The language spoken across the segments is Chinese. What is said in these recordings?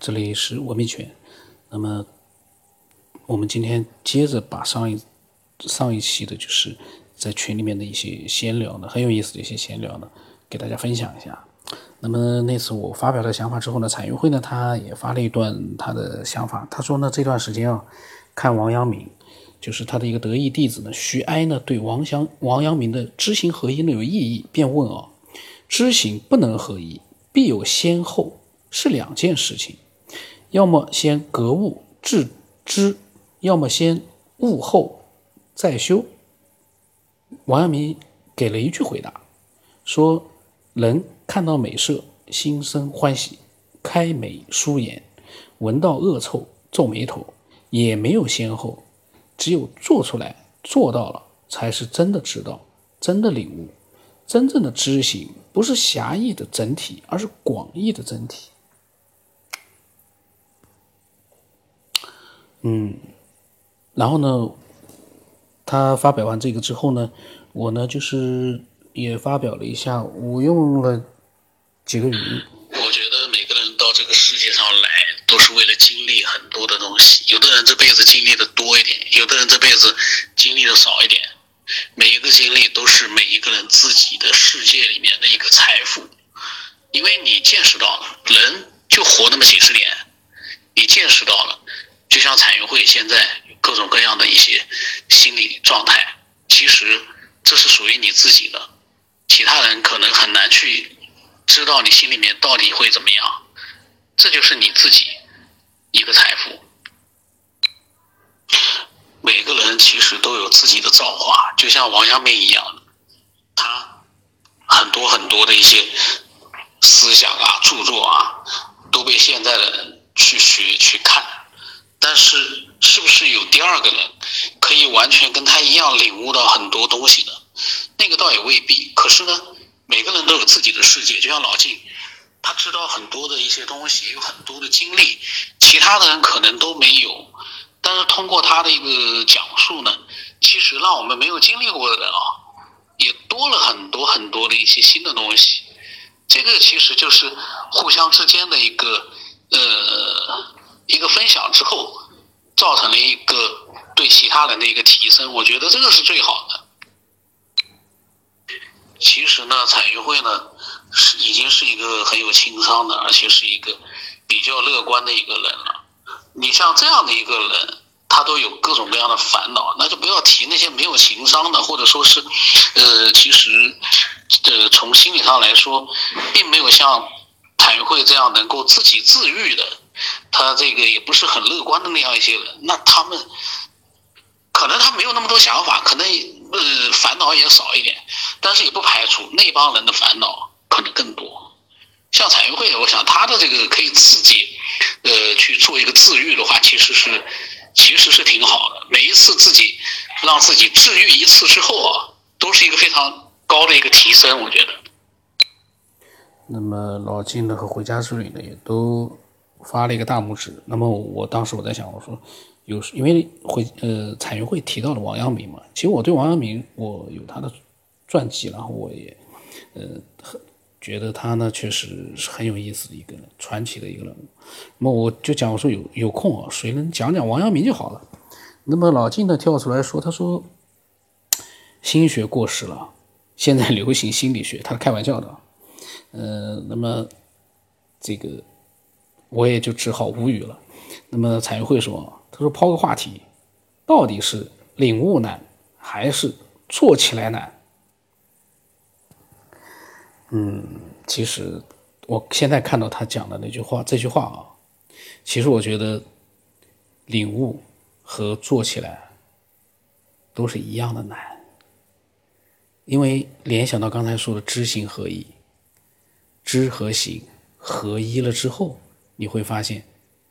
这里是文明圈。那么，我们今天接着把上一上一期的，就是在群里面的一些闲聊呢，很有意思的一些闲聊呢，给大家分享一下。那么那次我发表了想法之后呢，彩云会呢，他也发了一段他的想法。他说呢，这段时间啊，看王阳明，就是他的一个得意弟子呢，徐哀呢，对王祥王阳明的知行合一呢有异议，便问啊，知行不能合一，必有先后，是两件事情。要么先格物致知，要么先悟后再修。王阳明给了一句回答，说：“人看到美色，心生欢喜，开眉舒眼；闻到恶臭，皱眉头，也没有先后。只有做出来，做到了，才是真的知道，真的领悟。真正的知行，不是狭义的整体，而是广义的整体。”嗯，然后呢，他发表完这个之后呢，我呢就是也发表了一下，我用了几个语音。我觉得每个人到这个世界上来，都是为了经历很多的东西。有的人这辈子经历的多一点，有的人这辈子经历的少一点。每一个经历都是每一个人自己的世界里面的一个财富，因为你见识到了，人就活那么几十年，你见识到了。就像彩云会现在各种各样的一些心理状态，其实这是属于你自己的，其他人可能很难去知道你心里面到底会怎么样，这就是你自己一个财富。每个人其实都有自己的造化，就像王阳明一样，他很多很多的一些思想啊、著作啊，都被现在的人去学去看。但是，是不是有第二个人可以完全跟他一样领悟到很多东西呢？那个倒也未必。可是呢，每个人都有自己的世界，就像老静，他知道很多的一些东西，有很多的经历，其他的人可能都没有。但是通过他的一个讲述呢，其实让我们没有经历过的人啊，也多了很多很多的一些新的东西。这个其实就是互相之间的一个呃。一个分享之后，造成了一个对其他人的一个提升，我觉得这个是最好的。其实呢，彩云会呢是已经是一个很有情商的，而且是一个比较乐观的一个人了。你像这样的一个人，他都有各种各样的烦恼，那就不要提那些没有情商的，或者说是，呃，其实，呃，从心理上来说，并没有像彩云会这样能够自己自愈的。他这个也不是很乐观的那样一些人，那他们可能他没有那么多想法，可能呃烦恼也少一点，但是也不排除那帮人的烦恼可能更多。像彩云会，我想他的这个可以自己呃去做一个自愈的话，其实是其实是挺好的。每一次自己让自己治愈一次之后啊，都是一个非常高的一个提升，我觉得。那么老金呢和回家之旅呢也都。发了一个大拇指。那么我当时我在想，我说有因为会呃彩云会提到了王阳明嘛，其实我对王阳明我有他的传记，然后我也呃很觉得他呢确实是很有意思的一个人，传奇的一个人物。那么我就讲我说有有空啊，谁能讲讲王阳明就好了。那么老金呢跳出来说，他说心学过时了，现在流行心理学，他是开玩笑的。呃，那么这个。我也就只好无语了。那么彩云会说：“他说抛个话题，到底是领悟难还是做起来难？”嗯，其实我现在看到他讲的那句话，这句话啊，其实我觉得领悟和做起来都是一样的难，因为联想到刚才说的知行合一，知和行合一了之后。你会发现，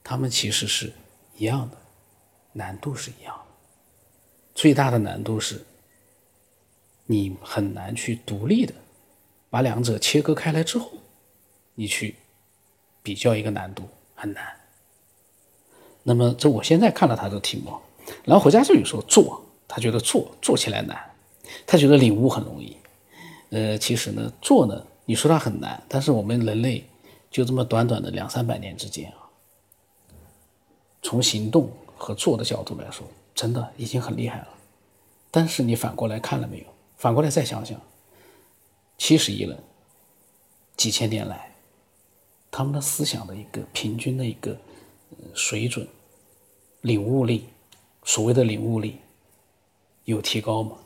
他们其实是一样的，难度是一样的。最大的难度是，你很难去独立的把两者切割开来之后，你去比较一个难度很难。那么，这我现在看了他的题目，然后回家之后说做，他觉得做做起来难，他觉得领悟很容易。呃，其实呢，做呢，你说它很难，但是我们人类。就这么短短的两三百年之间啊，从行动和做的角度来说，真的已经很厉害了。但是你反过来看了没有？反过来再想想，七十亿人，几千年来，他们的思想的一个平均的一个水准、领悟力，所谓的领悟力，有提高吗？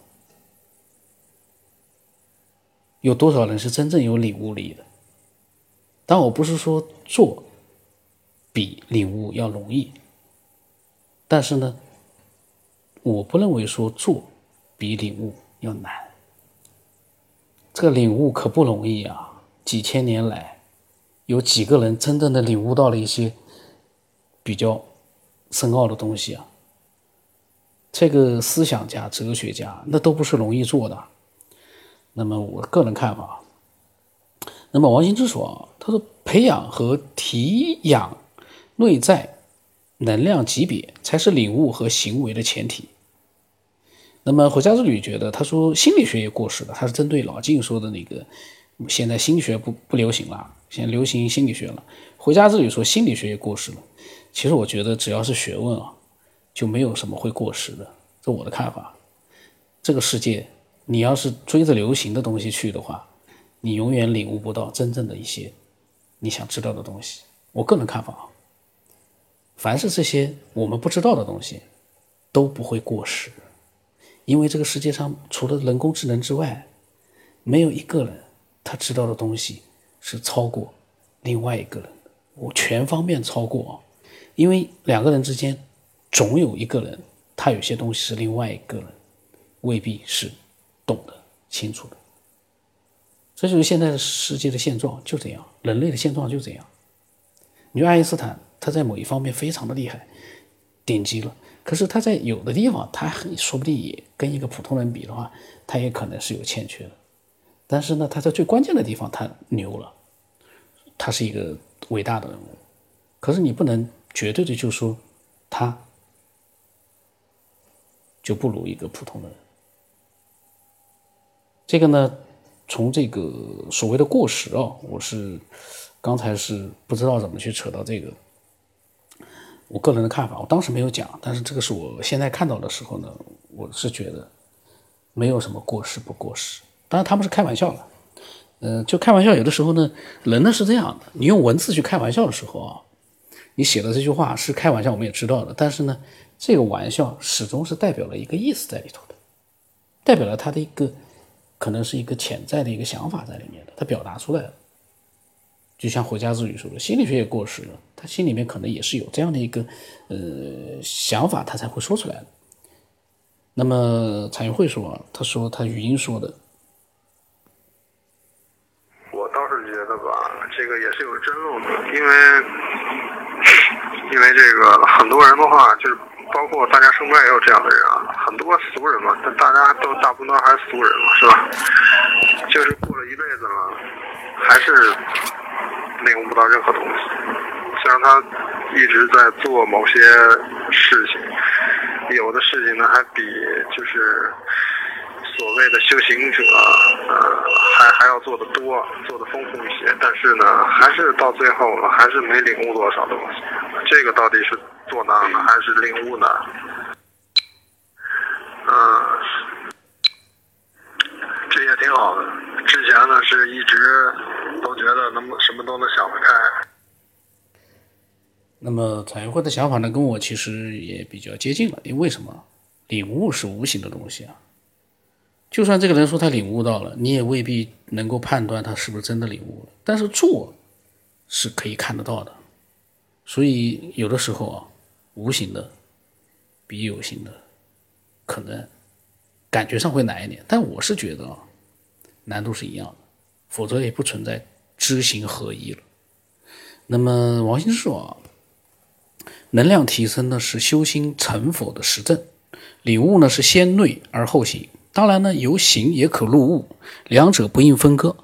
有多少人是真正有领悟力的？但我不是说做比领悟要容易，但是呢，我不认为说做比领悟要难。这个领悟可不容易啊！几千年来，有几个人真正的领悟到了一些比较深奥的东西啊？这个思想家、哲学家，那都不是容易做的。那么，我个人看法。那么王羲之说：“他说培养和提养内在能量级别，才是领悟和行为的前提。”那么回家之旅觉得，他说心理学也过时了。他是针对老晋说的那个，现在心学不不流行了，现在流行心理学了。回家之旅说心理学也过时了。其实我觉得只要是学问啊，就没有什么会过时的，这我的看法。这个世界，你要是追着流行的东西去的话。你永远领悟不到真正的一些你想知道的东西。我个人看法啊，凡是这些我们不知道的东西都不会过时，因为这个世界上除了人工智能之外，没有一个人他知道的东西是超过另外一个人的。我全方面超过啊，因为两个人之间总有一个人他有些东西是另外一个人未必是懂得清楚的。这就是现在的世界的现状，就这样，人类的现状就这样。你说爱因斯坦，他在某一方面非常的厉害，顶级了，可是他在有的地方，他很说不定也跟一个普通人比的话，他也可能是有欠缺的。但是呢，他在最关键的地方，他牛了，他是一个伟大的人物。可是你不能绝对的就说他就不如一个普通的人。这个呢？从这个所谓的过时啊，我是刚才是不知道怎么去扯到这个，我个人的看法，我当时没有讲，但是这个是我现在看到的时候呢，我是觉得没有什么过时不过时，当然他们是开玩笑的，嗯，就开玩笑，有的时候呢，人呢是这样的，你用文字去开玩笑的时候啊，你写的这句话是开玩笑，我们也知道的，但是呢，这个玩笑始终是代表了一个意思在里头的，代表了他的一个。可能是一个潜在的一个想法在里面的，他表达出来了。就像回家之旅说的，心理学也过时了，他心里面可能也是有这样的一个呃想法，他才会说出来的。那么彩云会说，他说他语音说的，我倒是觉得吧，这个也是有争论的，因为因为这个很多人的话就是。包括大家身边也有这样的人啊，很多俗人嘛，但大家都大部分都还是俗人嘛，是吧？就是过了一辈子了，还是领悟不到任何东西。虽然他一直在做某些事情，有的事情呢还比就是所谓的修行者，呃，还还要做的多，做的丰富一些。但是呢，还是到最后了，还是没领悟多少东西。这个到底是？做难呢还是领悟呢？嗯，这也挺好的。之前呢是一直都觉得能什么都能想得开。那么彩云会的想法呢，跟我其实也比较接近了。因为什么？领悟是无形的东西啊。就算这个人说他领悟到了，你也未必能够判断他是不是真的领悟了。但是做是可以看得到的。所以有的时候啊。无形的比有形的可能感觉上会难一点，但我是觉得啊，难度是一样的，否则也不存在知行合一了。那么王兴说啊，能量提升呢是修心成佛的实证，领悟呢是先内而后行。当然呢，由行也可入悟，两者不应分割，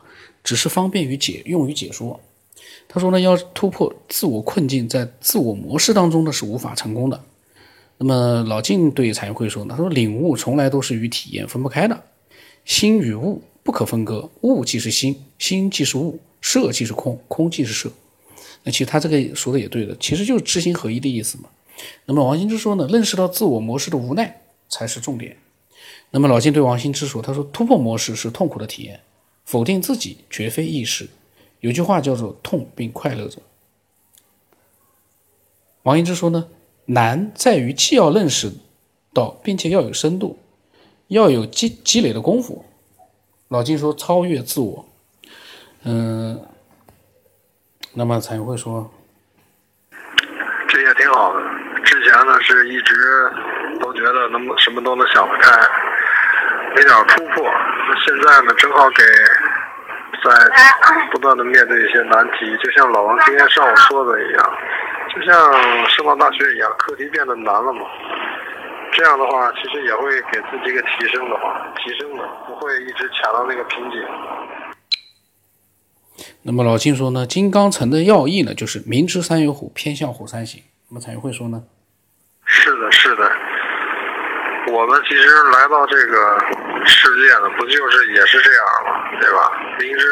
只是方便于解用于解说。他说呢，要突破自我困境，在自我模式当中呢是无法成功的。那么老晋对彩云会说呢，他说领悟从来都是与体验分不开的，心与物不可分割，物即是心，心即是物，色即是空，空即是色。那其实他这个说的也对的，其实就是知行合一的意思嘛。那么王羲之说呢，认识到自我模式的无奈才是重点。那么老金对王羲之说，他说突破模式是痛苦的体验，否定自己绝非易事。有句话叫做“痛并快乐着”。王羲之说呢，难在于既要认识到，并且要有深度，要有积积累的功夫。老金说超越自我，嗯，那么才会说，这也挺好的。之前呢是一直都觉得能什么都能想得开，没点突破。那现在呢，正好给在不断的面对一些难题，就像老王今天上午说的一样，就像升到大学一样，课题变得难了嘛。这样的话，其实也会给自己一个提升的话，提升的不会一直卡到那个瓶颈。那么老金说呢，金刚乘的要义呢，就是明知山有虎，偏向虎山行。那么彩云会说呢，是的，是的。我们其实来到这个世界呢，不就是也是这样吗？对吧？明知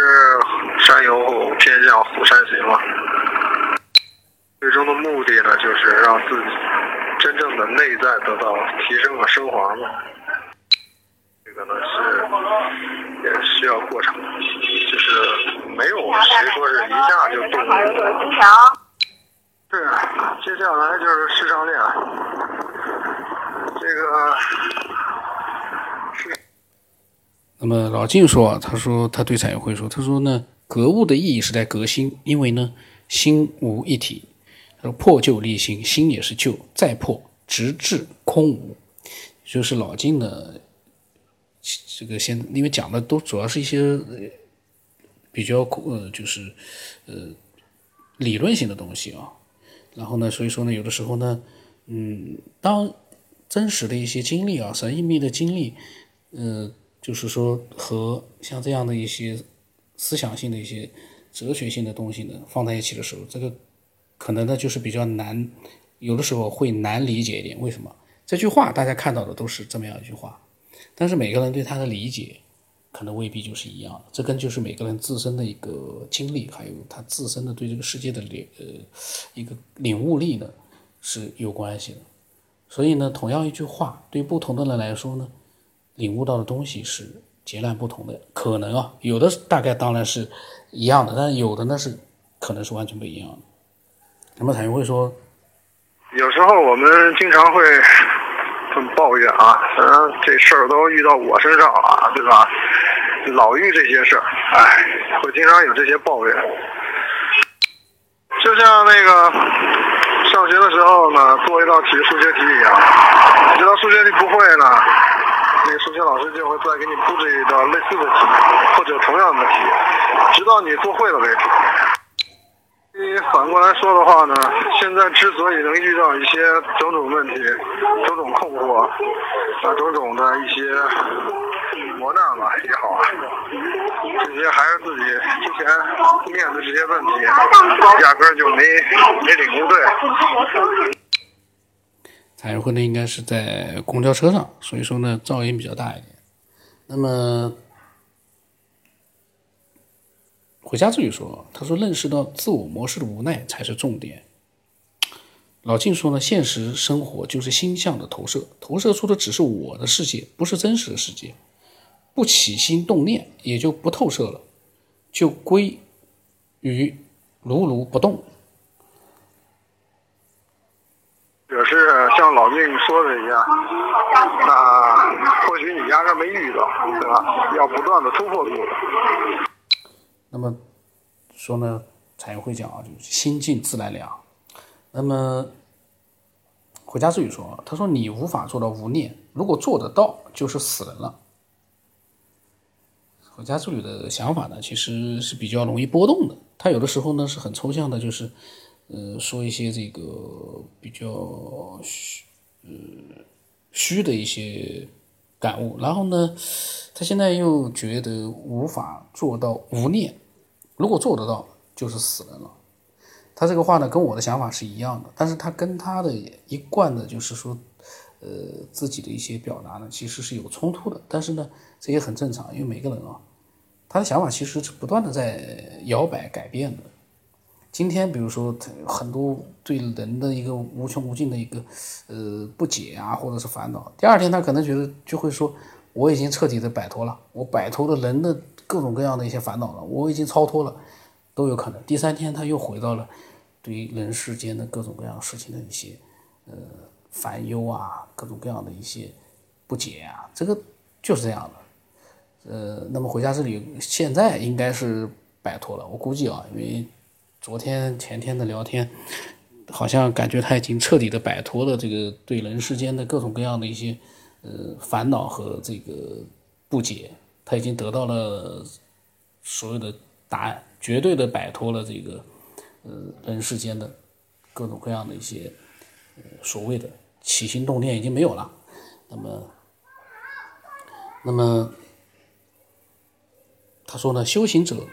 山有虎，偏向虎山行嘛。最终的目的呢，就是让自己真正的内在得到提升和升华嘛。这个呢是也需要过程，就是没有谁说是一下就动。是，接下来就是市场链，这个。那么老晋说啊，他说他对彩云会说，他说呢，格物的意义是在革新，因为呢，心无一体。说破旧立新，新也是旧，再破直至空无。就是老晋呢，这个现因为讲的都主要是一些比较呃，就是呃理论性的东西啊。然后呢，所以说呢，有的时候呢，嗯，当真实的一些经历啊，神秘的经历，呃，就是说和像这样的一些思想性的一些哲学性的东西呢放在一起的时候，这个可能呢就是比较难，有的时候会难理解一点。为什么？这句话大家看到的都是这么样一句话，但是每个人对他的理解可能未必就是一样的。这跟就是每个人自身的一个经历，还有他自身的对这个世界的领呃一个领悟力呢是有关系的。所以呢，同样一句话，对不同的人来说呢，领悟到的东西是截然不同的。可能啊，有的大概当然是一样的，但有的呢是可能是完全不一样的。那么彩云会说，有时候我们经常会这么抱怨啊，嗯，这事儿都遇到我身上了，对吧？老遇这些事儿，哎，会经常有这些抱怨。就像那个上学的时候呢，做一道题数学题一样，这道数学题不会呢，那个数学老师就会再给你布置一道类似的题，或者同样的题，直到你做会了为止。你反过来说的话呢，现在之所以能遇到一些种种问题、种种困惑啊、种种的一些磨难吧也好啊，这些还是自己之前面对这些问题，压根儿就没没领悟对。彩云会呢应该是在公交车上，所以说呢噪音比较大一点。那么。回家自己说：“他说认识到自我模式的无奈才是重点。”老静说呢：“现实生活就是心象的投射，投射出的只是我的世界，不是真实的世界。不起心动念，也就不透射了，就归于如如不动。”也是像老静说的一样，那或许你压根没遇到，对吧？要不断的突破自己。那么说呢，才会讲啊，就是心静自然凉。那么回家之语说，他说你无法做到无念，如果做得到，就是死人了。回家之语的想法呢，其实是比较容易波动的。他有的时候呢是很抽象的，就是呃说一些这个比较虚呃虚的一些感悟，然后呢，他现在又觉得无法做到无念。如果做得到，就是死人了。他这个话呢，跟我的想法是一样的，但是他跟他的一贯的，就是说，呃，自己的一些表达呢，其实是有冲突的。但是呢，这也很正常，因为每个人啊，他的想法其实是不断的在摇摆改变的。今天比如说很多对人的一个无穷无尽的一个呃不解啊，或者是烦恼，第二天他可能觉得就会说我已经彻底的摆脱了，我摆脱了人的各种各样的一些烦恼了，我已经超脱了，都有可能。第三天他又回到了对于人世间的各种各样事情的一些呃烦忧啊，各种各样的一些不解啊，这个就是这样的。呃，那么回家之旅现在应该是摆脱了，我估计啊，因为。昨天前天的聊天，好像感觉他已经彻底的摆脱了这个对人世间的各种各样的一些呃烦恼和这个不解，他已经得到了所有的答案，绝对的摆脱了这个呃人世间的各种各样的一些呃所谓的起心动念已经没有了。那么，那么他说呢，修行者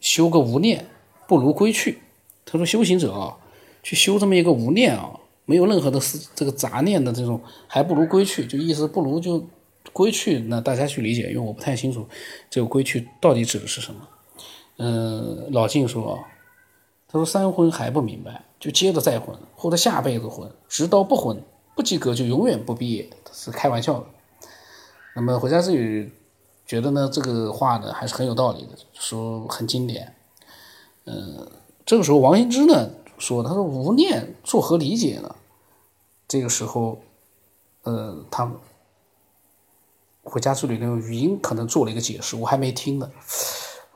修个无念。不如归去。他说：“修行者啊，去修这么一个无念啊，没有任何的思这个杂念的这种，还不如归去。就意思不如就归去。那大家去理解，因为我不太清楚这个归去到底指的是什么。嗯，老静说，他说三婚还不明白，就接着再婚，或者下辈子婚，直到不婚不及格就永远不毕业，是开玩笑的。那么回家之语觉得呢，这个话呢还是很有道理的，说很经典。”嗯，这个时候王羲之呢说：“他说无念作何理解呢？”这个时候，呃，他回家之旅那个语音可能做了一个解释，我还没听呢。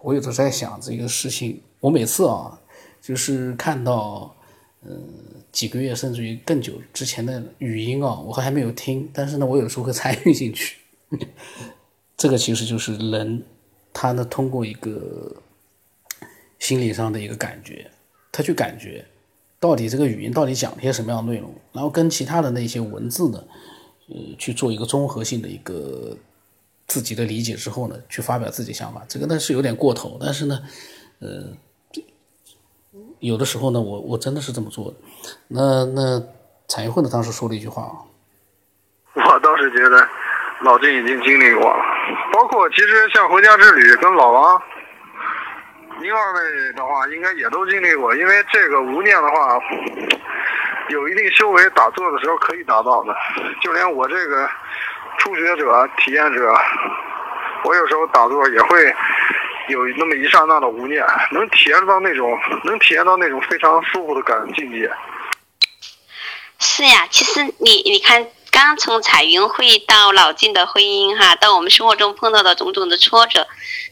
我有时候在想这个事情，我每次啊，就是看到嗯几个月甚至于更久之前的语音啊，我还没有听，但是呢，我有时候会参与进去。这个其实就是人，他呢通过一个。心理上的一个感觉，他去感觉到底这个语音到底讲了些什么样的内容，然后跟其他的那些文字呢，去做一个综合性的一个自己的理解之后呢，去发表自己想法。这个呢是有点过头，但是呢，呃，有的时候呢，我我真的是这么做的。那那产业会呢当时说了一句话啊，我倒是觉得老金已经经历过了，包括其实像回家之旅跟老王。您二位的话，应该也都经历过，因为这个无念的话，有一定修为，打坐的时候可以达到的。就连我这个初学者、体验者，我有时候打坐也会有那么一刹那的无念，能体验到那种，能体验到那种非常舒服的感境界。是呀，其实你你看。刚从彩云会到老静的婚姻，哈，到我们生活中碰到的种种的挫折，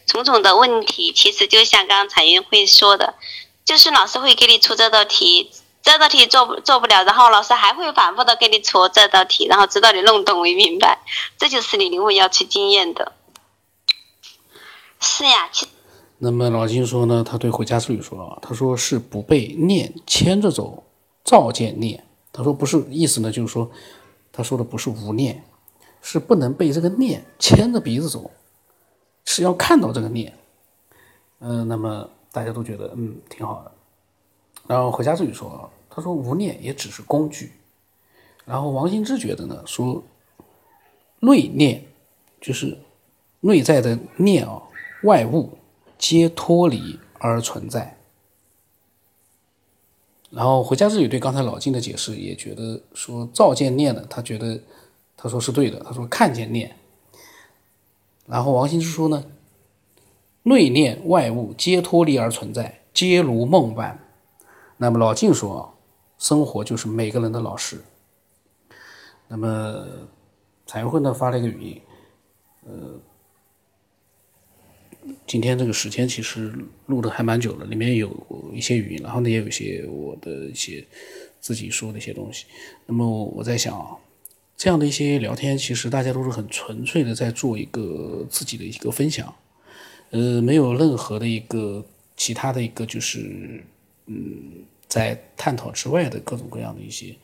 种种的问题，其实就像刚刚彩云会说的，就是老师会给你出这道题，这道题做不做不了，然后老师还会反复的给你出这道题，然后直到你弄懂为明白，这就是你领悟要去经验的。是呀，其那么老金说呢，他对回家之旅说啊，他说是不被念牵着走，照见念。他说不是意思呢，就是说。他说的不是无念，是不能被这个念牵着鼻子走，是要看到这个念。嗯，那么大家都觉得嗯挺好的。然后回家之旅说，他说无念也只是工具。然后王心之觉得呢，说内念就是内在的念啊，外物皆脱离而存在。然后回家之旅对刚才老金的解释也觉得说照见念呢，他觉得他说是对的，他说看见念。然后王羲之说呢，内念外物皆脱离而存在，皆如梦般。那么老静说，生活就是每个人的老师。那么彩云会呢发了一个语音，呃。今天这个时间其实录的还蛮久了，里面有一些语音，然后呢也有一些我的一些自己说的一些东西。那么我在想，这样的一些聊天，其实大家都是很纯粹的在做一个自己的一个分享，呃，没有任何的一个其他的一个就是嗯，在探讨之外的各种各样的一些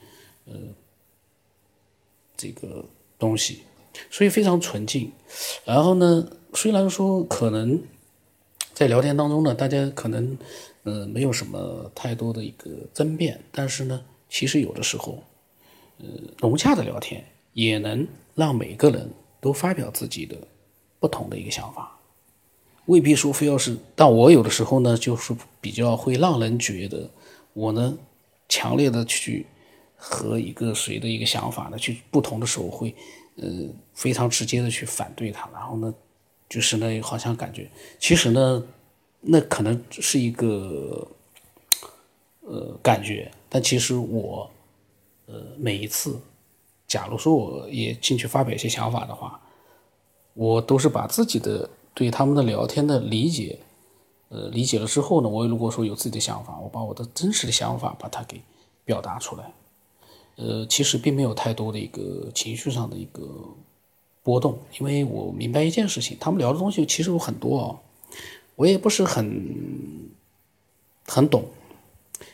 呃这个东西，所以非常纯净。然后呢？虽然说可能在聊天当中呢，大家可能呃没有什么太多的一个争辩，但是呢，其实有的时候，呃融洽的聊天也能让每个人都发表自己的不同的一个想法。未必说非要是，但我有的时候呢，就是比较会让人觉得我呢，强烈的去和一个谁的一个想法呢，去不同的时候会，呃，非常直接的去反对他，然后呢，就是呢，好像感觉其实呢，那可能是一个，呃，感觉，但其实我，呃，每一次，假如说我也进去发表一些想法的话，我都是把自己的。对他们的聊天的理解，呃，理解了之后呢，我如果说有自己的想法，我把我的真实的想法把它给表达出来，呃，其实并没有太多的一个情绪上的一个波动，因为我明白一件事情，他们聊的东西其实有很多啊，我也不是很很懂，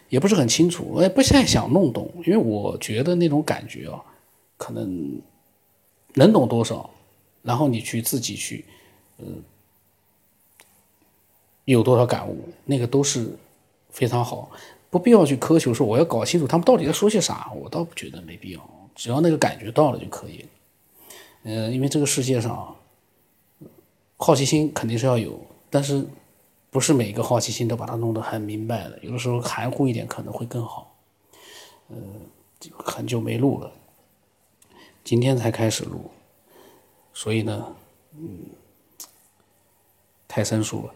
也不是很清楚，我也不太想弄懂，因为我觉得那种感觉啊，可能能懂多少，然后你去自己去。嗯，有多少感悟，那个都是非常好，不必要去苛求说我要搞清楚他们到底在说些啥，我倒不觉得没必要，只要那个感觉到了就可以。嗯，因为这个世界上，好奇心肯定是要有，但是不是每一个好奇心都把它弄得很明白的，有的时候含糊一点可能会更好。嗯，很久没录了，今天才开始录，所以呢，嗯。太生疏了，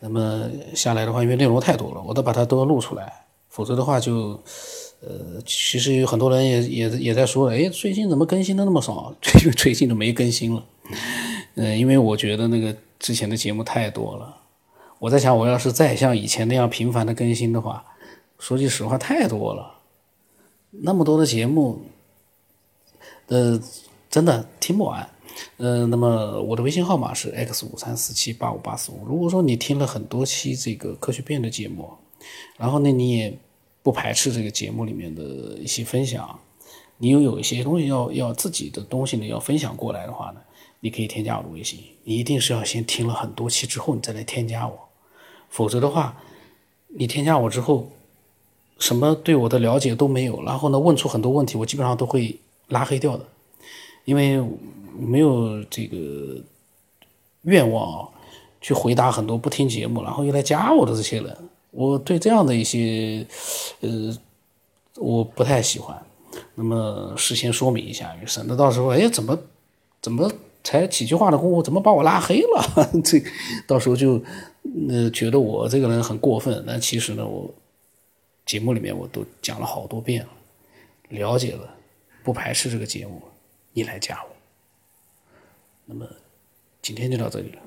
那么下来的话，因为内容太多了，我都把它都要录出来，否则的话就，呃，其实有很多人也也也在说，哎，最近怎么更新的那么少？最最近都没更新了，嗯，因为我觉得那个之前的节目太多了，我在想，我要是再像以前那样频繁的更新的话，说句实话，太多了，那么多的节目，呃，真的听不完。呃，那么我的微信号码是 x 五三四七八五八四五。如果说你听了很多期这个科学变的节目，然后呢，你也不排斥这个节目里面的一些分享，你又有一些东西要要自己的东西呢要分享过来的话呢，你可以添加我的微信。你一定是要先听了很多期之后，你再来添加我，否则的话，你添加我之后，什么对我的了解都没有，然后呢，问出很多问题，我基本上都会拉黑掉的，因为。没有这个愿望去回答很多不听节目，然后又来加我的这些人，我对这样的一些呃，我不太喜欢。那么事先说明一下，省得到时候哎怎么怎么才几句话的功夫，怎么把我拉黑了？这到时候就呃觉得我这个人很过分。但其实呢，我节目里面我都讲了好多遍了，了解了，不排斥这个节目，你来加我。那么，今天就到这里了。